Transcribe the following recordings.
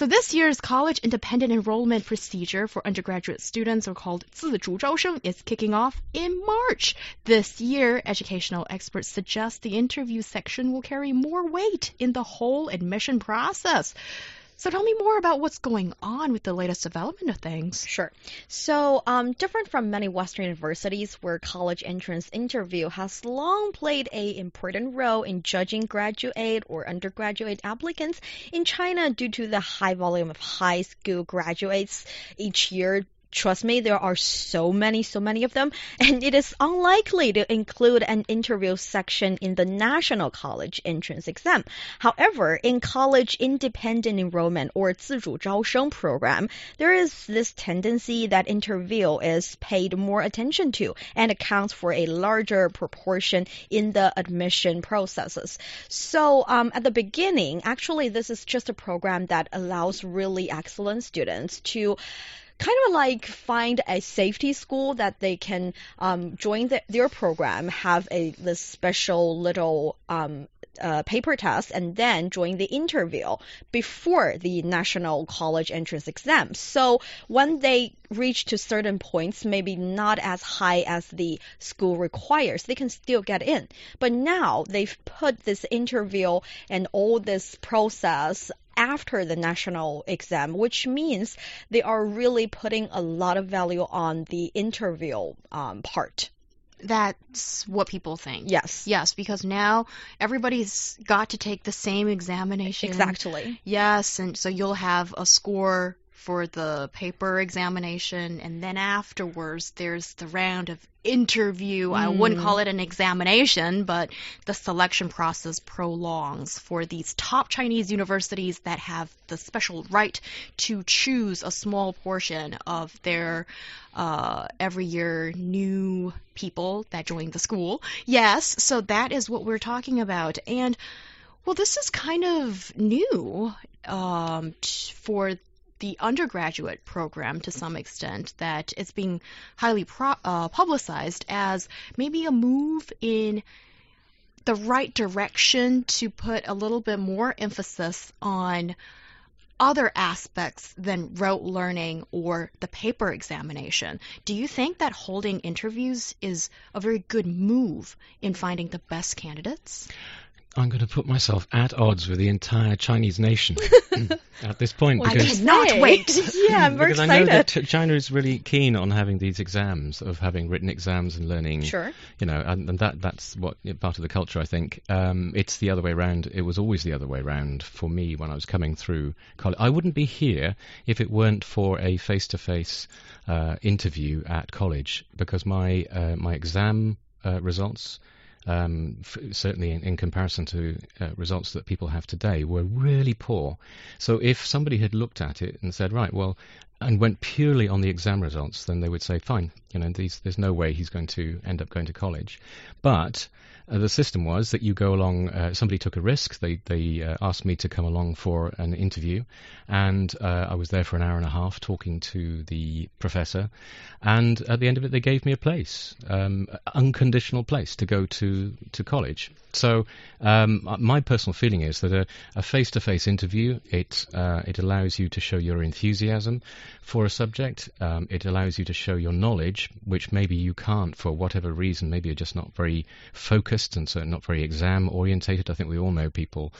So this year's college independent enrollment procedure for undergraduate students, or called 自主招生, is kicking off in March. This year, educational experts suggest the interview section will carry more weight in the whole admission process. So tell me more about what's going on with the latest development of things. Sure. So, um, different from many Western universities where college entrance interview has long played a important role in judging graduate or undergraduate applicants, in China, due to the high volume of high school graduates each year Trust me, there are so many, so many of them, and it is unlikely to include an interview section in the national college entrance exam. However, in college independent enrollment or 自主招生 program, there is this tendency that interview is paid more attention to and accounts for a larger proportion in the admission processes. So, um, at the beginning, actually, this is just a program that allows really excellent students to kind of like find a safety school that they can um, join the, their program, have a this special little um, uh, paper test, and then join the interview before the national college entrance exam. So when they reach to certain points, maybe not as high as the school requires, they can still get in. But now they've put this interview and all this process after the national exam, which means they are really putting a lot of value on the interview um, part. That's what people think. Yes. Yes, because now everybody's got to take the same examination. Exactly. Yes, and so you'll have a score for the paper examination, and then afterwards there's the round of interview. Mm. I wouldn't call it an examination, but the selection process prolongs for these top Chinese universities that have the special right to choose a small portion of their uh, every year new people that join the school. Yes, so that is what we're talking about. And well, this is kind of new um, for the undergraduate program to some extent that it's being highly pro- uh, publicized as maybe a move in the right direction to put a little bit more emphasis on other aspects than rote learning or the paper examination. Do you think that holding interviews is a very good move in finding the best candidates? I'm going to put myself at odds with the entire Chinese nation at this point well, because I cannot wait. yeah, I'm very because excited. I know that China is really keen on having these exams, of having written exams and learning. Sure. You know, and, and that that's what part of the culture. I think um, it's the other way around. It was always the other way around for me when I was coming through college. I wouldn't be here if it weren't for a face-to-face uh, interview at college because my uh, my exam uh, results um, certainly in, in, comparison to uh, results that people have today, were really poor. So if somebody had looked at it and said, right, well, and went purely on the exam results, then they would say, fine, you know, these, there's no way he's going to end up going to college. But uh, the system was that you go along. Uh, somebody took a risk. They they uh, asked me to come along for an interview, and uh, I was there for an hour and a half talking to the professor. And at the end of it, they gave me a place, um, unconditional place to go to to college. So um, my personal feeling is that a, face-to-face interview it uh, it allows you to show your enthusiasm for a subject. Um, it allows you to show your knowledge, which maybe you can't for whatever reason. Maybe you're just not very focused and so not very exam orientated. I think we all know people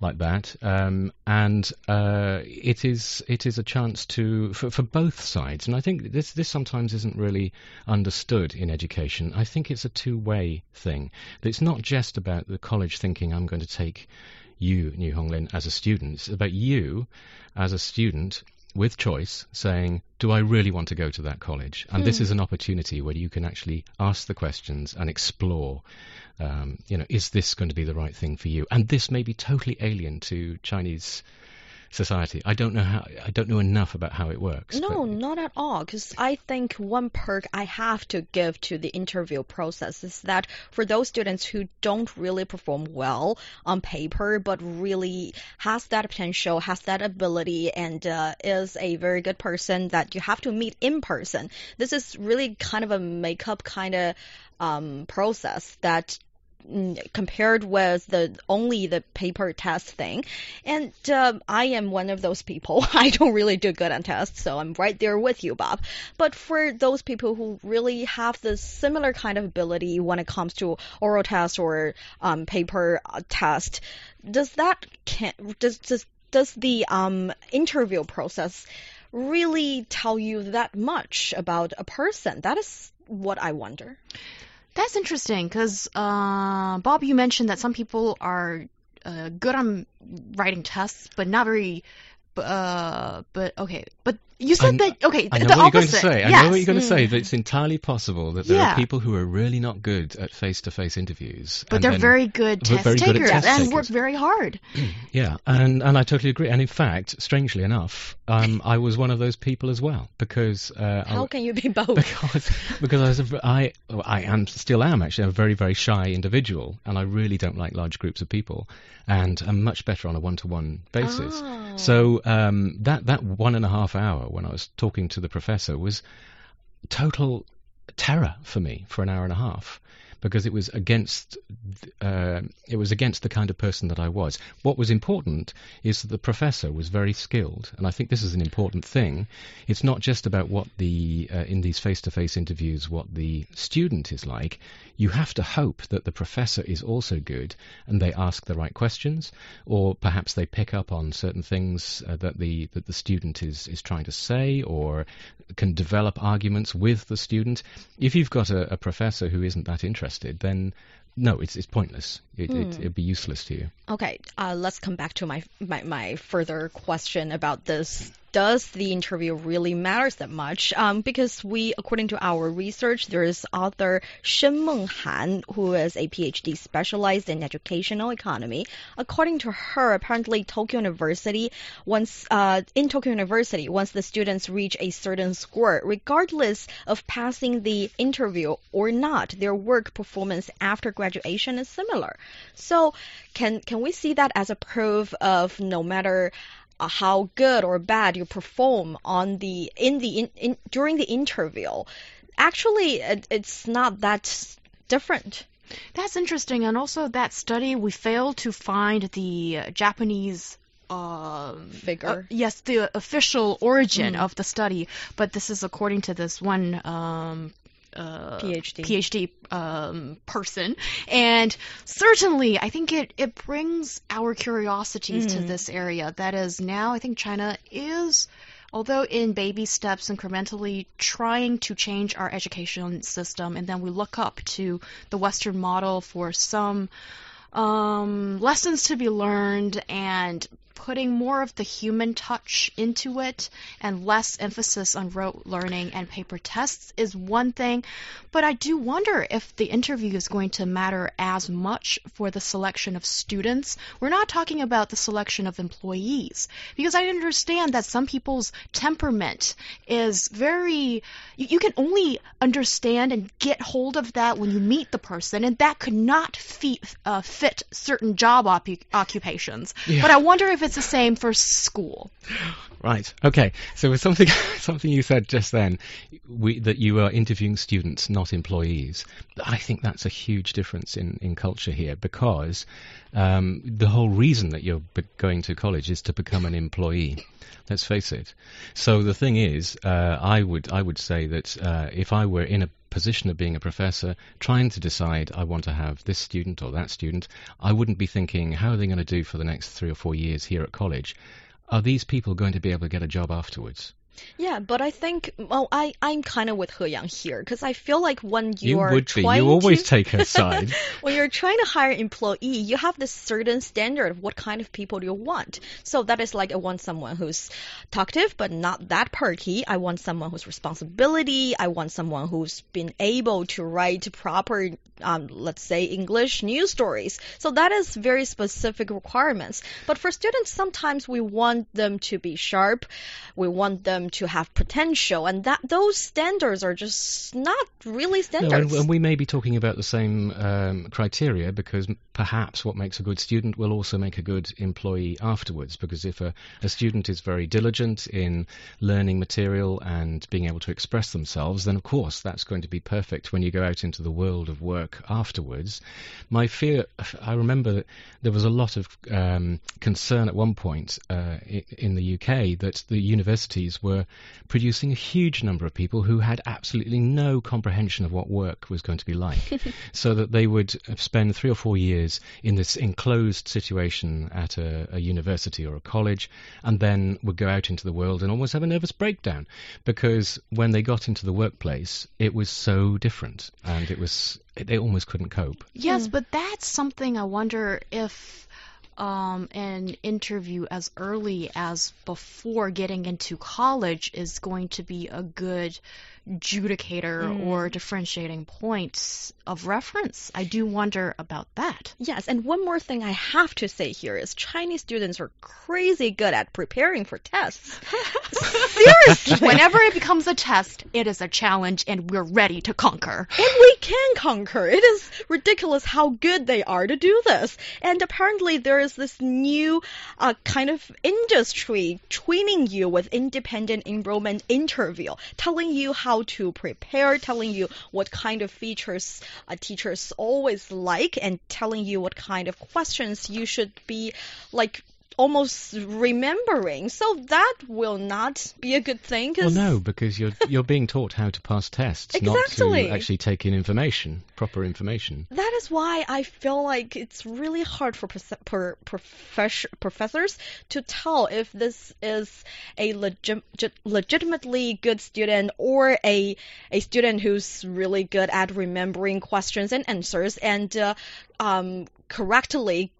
like that, um, and uh, it is it is a chance to for, for both sides. And I think this this sometimes isn't really understood in education. I think it's a two way thing. It's not just about the college thinking I'm going to take you, Niu Honglin, as a student. It's about you as a student with choice saying, do I really want to go to that college? And hmm. this is an opportunity where you can actually ask the questions and explore um, you know, is this going to be the right thing for you? And this may be totally alien to Chinese society. I don't know how. I don't know enough about how it works. No, not at all. Because I think one perk I have to give to the interview process is that for those students who don't really perform well on paper, but really has that potential, has that ability, and uh, is a very good person that you have to meet in person, this is really kind of a makeup kind of um, process that compared with the only the paper test thing. And um, I am one of those people. I don't really do good on tests, so I'm right there with you, Bob. But for those people who really have this similar kind of ability when it comes to oral test or um, paper uh, test, does that can does does does the um, interview process really tell you that much about a person? That is what I wonder. That's interesting because, uh, Bob, you mentioned that some people are uh, good on writing tests, but not very. Uh, but okay, but you said I kn- that okay. I know the what you're going to say. I yes. know what you're going to say. Mm. That it's entirely possible that there Yeah. are people who are really not good at face-to-face interviews, But and they're then- very good test very good at takers test and work very hard. Yeah, and and I totally agree. And in fact, strangely enough, um, I was one of those people as well because uh, I, How can you be both? because because I was a, v- I well, I am still am actually a very very shy individual, and I really don't like large groups of people, and I'm much better on a one-to-one basis. Oh. So um, that that one and a half hour Uh, when I was talking to the professor was total terror for me for an hour and a half because it was against uh, it was against the kind of person that I was. What was important is that the professor was very skilled, and I think this is an important thing. It's not just about what the uh, in these face-to-face interviews what the student is like. You have to hope that the professor is also good and they ask the right questions, or perhaps they pick up on certain things uh, that the that the student is is trying to say, or can develop arguments with the student. If you've got a, a professor who isn't that interested, then no, it's it's pointless. It, it, it'd be useless to you. Okay, uh, let's come back to my, my my further question about this. Does the interview really matters that much? Um, because we, according to our research, there is author Shen Menghan, who is a PhD specialized in educational economy. According to her, apparently Tokyo University, once uh, in Tokyo University, once the students reach a certain score, regardless of passing the interview or not, their work performance after graduation is similar. So, can can we see that as a proof of no matter uh, how good or bad you perform on the in the in, in during the interview, actually it, it's not that different. That's interesting, and also that study we failed to find the Japanese. Um, Figure. uh, yes, the official origin Mm. of the study, but this is according to this one um, uh, PhD. PhD um, person, and certainly I think it it brings our curiosities to Mhm. this area. That is now I think China is. Although in baby steps, incrementally trying to change our education system, and then we look up to the Western model for some um, lessons to be learned and putting more of the human touch into it and less emphasis on rote learning and paper tests is one thing. But I do wonder if the interview is going to matter as much for the selection of students. We're not talking about the selection of employees because I understand that some people's temperament is very, you, you can only understand and get hold of that when you meet the person, and that could not fit, uh, fit certain job oppu- occupations. Yeah. But I wonder if it's the same for school. Right. Okay. So with something something you said just then, we, that you are interviewing students, not employees. I think that's a huge difference in, in culture here because um, the whole reason that you're going to college is to become an employee. Let's face it. So the thing is, uh, I would I would say that uh, if I were in a position of being a professor, trying to decide I want to have this student or that student, I wouldn't be thinking how are they going to do for the next three or four years here at college are these people going to be able to get a job afterwards? Yeah, but I think well, I I'm kind of with He Yang here because I feel like when you, You are would be. You always to, take her side. when you're trying to hire an employee, you have this certain standard of what kind of people do you want. So that is like I want someone who's talkative but not that perky. I want someone who's responsibility. I want someone who's been able to write proper, um, let's say English news stories. So that is very specific requirements. But for students, sometimes we want them to be sharp. We want them to have potential, and that those standards are just not really No, standards. and, and we may be talking about the same um, criteria because perhaps what makes a good student will also make a good employee afterwards. Because if a, a student is very diligent in learning material and being able to express themselves, then of course that's going to be perfect when you go out into the world of work afterwards. My fear, I remember that there was a lot of um, concern at one point uh, in the UK that the universities were producing a huge number of people who had absolutely no comprehension of what work was going to be like, so that they would uh, spend three or four years in this enclosed situation at a, a university or a college, and then would go out into the world and almost have a nervous breakdown. Because when they got into the workplace, it was so different, and it was they almost couldn't cope. Yes, hmm. but that's something I wonder if um, an interview as early as before getting into college is going to be a good judicator or differentiating points of reference. I do wonder about that. Yes, and one more thing I have to say here is Chinese students are crazy good at preparing for tests. Seriously. Whenever it becomes a test, it is a challenge and we're ready to conquer. And we can conquer. It is ridiculous how good they are to do this. And apparently, there is this new uh, kind of industry training you with independent enrollment interview, telling you how to prepare, telling you what kind of features uh, teachers always like, and telling you what kind of questions you should be like almost remembering. So that will not be a good thing. 'cause- Well, no, because you're you're being taught how to pass tests, not to actually take in information, proper information. That is why I feel like it's really hard for per, profess- professors to tell if this is a legi- legitimately good student or a a student who's really good at remembering questions and answers and uh, um, correctly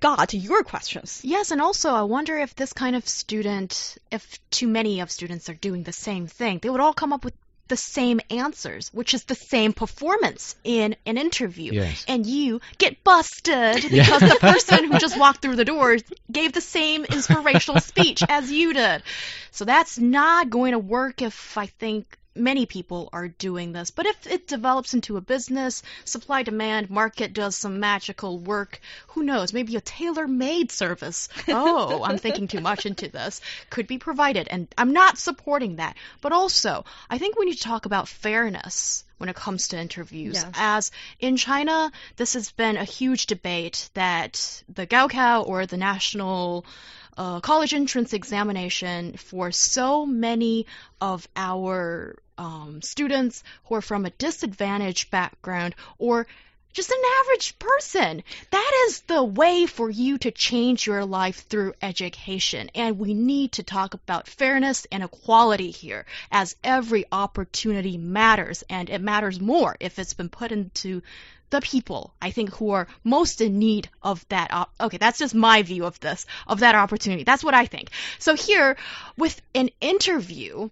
got your questions. Yes, and also I wonder if this kind of student, if too many of students are doing the same thing, they would all come up with the same answers, which is the same performance in an interview. Yes. And you get busted Yeah. because the person who just walked through the door gave the same inspirational speech as you did. So that's not going to work if I think many people are doing this. But if it develops into a business, supply demand, market does some magical work, who knows? Maybe a tailor made service. Oh, I'm thinking too much into this. Could be provided. And I'm not supporting that. But also, I think we need to talk about fairness when it comes to interviews. Yes. As in China, this has been a huge debate that the Gaokao or the national uh, college entrance examination for so many of our um, students who are from a disadvantaged background or just an average person. That is the way for you to change your life through education. And we need to talk about fairness and equality here, as every opportunity matters, and it matters more if it's been put into the people, I think, who are most in need of that. Op- okay, that's just my view of this, of that opportunity. That's what I think. So here, with an interview,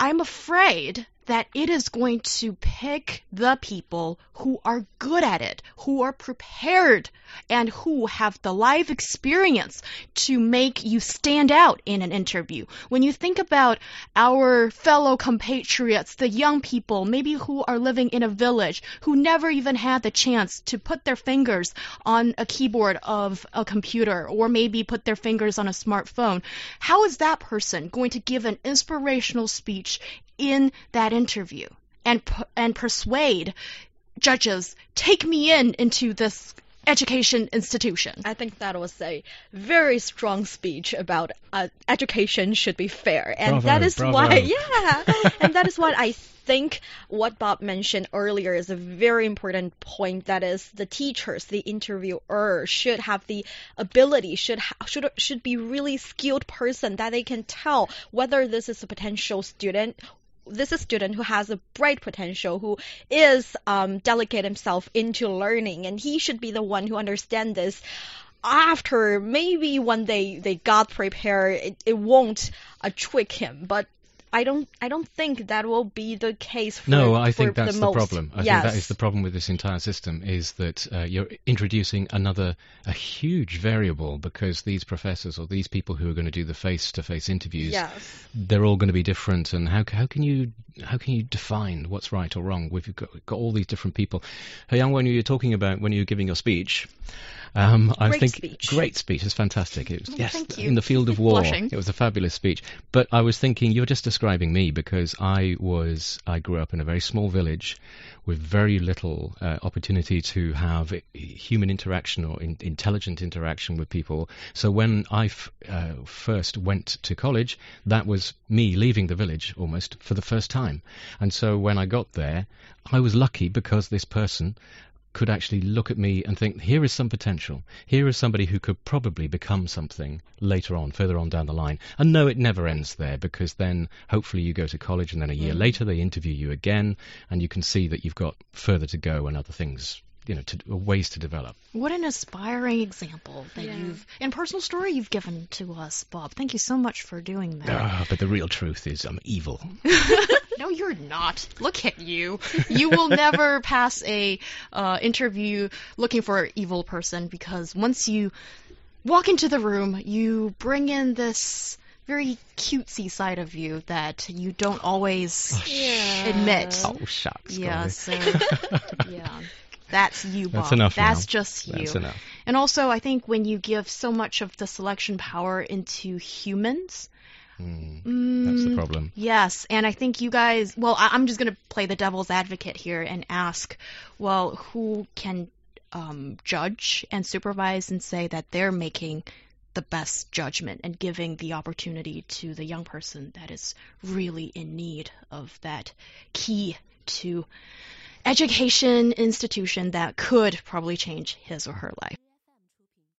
I'm afraid that it is going to pick the people who are good at it, who are prepared, and who have the live experience to make you stand out in an interview. When you think about our fellow compatriots, the young people, maybe who are living in a village, who never even had the chance to put their fingers on a keyboard of a computer, or maybe put their fingers on a smartphone, how is that person going to give an inspirational speech in that interview and and persuade judges take me in into this education institution. I think that was a very strong speech about uh, education should be fair, and Bravo, that is bravo. why, yeah, and that is what I think what Bob mentioned earlier is a very important point. That is, the teachers, the interviewer, should have the ability, should ha- should should be really skilled person that they can tell whether this is a potential student this is a student who has a bright potential, who is um, delicate himself into learning, and he should be the one who understands this. After maybe when they they got prepared, it, it won't uh, trick him, but. I don't. I don't think that will be the case. For, No, I think that's the, the, problem. I yes. think that is the problem with this entire system is that uh, you're introducing another a huge variable because these professors or these people who are going to do the face-to-face interviews, Yes. they're all going to be different. And how how can you how can you define what's right or wrong? We've got, got all these different people. He Yang, when you were talking about when you were giving your speech, um, I Great think speech. great speech. It's fantastic. It was, Oh, yes, in the field of war, Blushing. it was a fabulous speech. But I was thinking you're just describing me because I was I grew up in a very small village with very little uh, opportunity to have human interaction or in, intelligent interaction with people. So when I f- uh, first went to college, that was me leaving the village almost for the first time. And so when I got there, I was lucky because this person could actually look at me and think, here is some potential. Here is somebody who could probably become something later on, further on down the line. And no, it never ends there because then hopefully you go to college and then a year mm. later they interview you again and you can see that you've got further to go and other things, you know, to, ways to develop. What an inspiring example that Yeah. you've and personal story you've given to us, Bob. Thank you so much for doing that. Ah, but the real truth is I'm evil. No, you're not. Look at you. You will never pass a uh, interview looking for an evil person because once you walk into the room, you bring in this very cutesy side of you that you don't always Yeah. admit. Oh, shucks. yeah, so yeah. That's you, Bob. That's enough That's now. just you. That's enough. And also, I think when you give so much of the selection power into humans, Mm, that's the problem. Yes, and I think you guys. Well, I, I'm just going to play the devil's advocate here and ask, well, who can um, judge and supervise and say that they're making the best judgment and giving the opportunity to the young person that is really in need of that key to education institution that could probably change his or her life.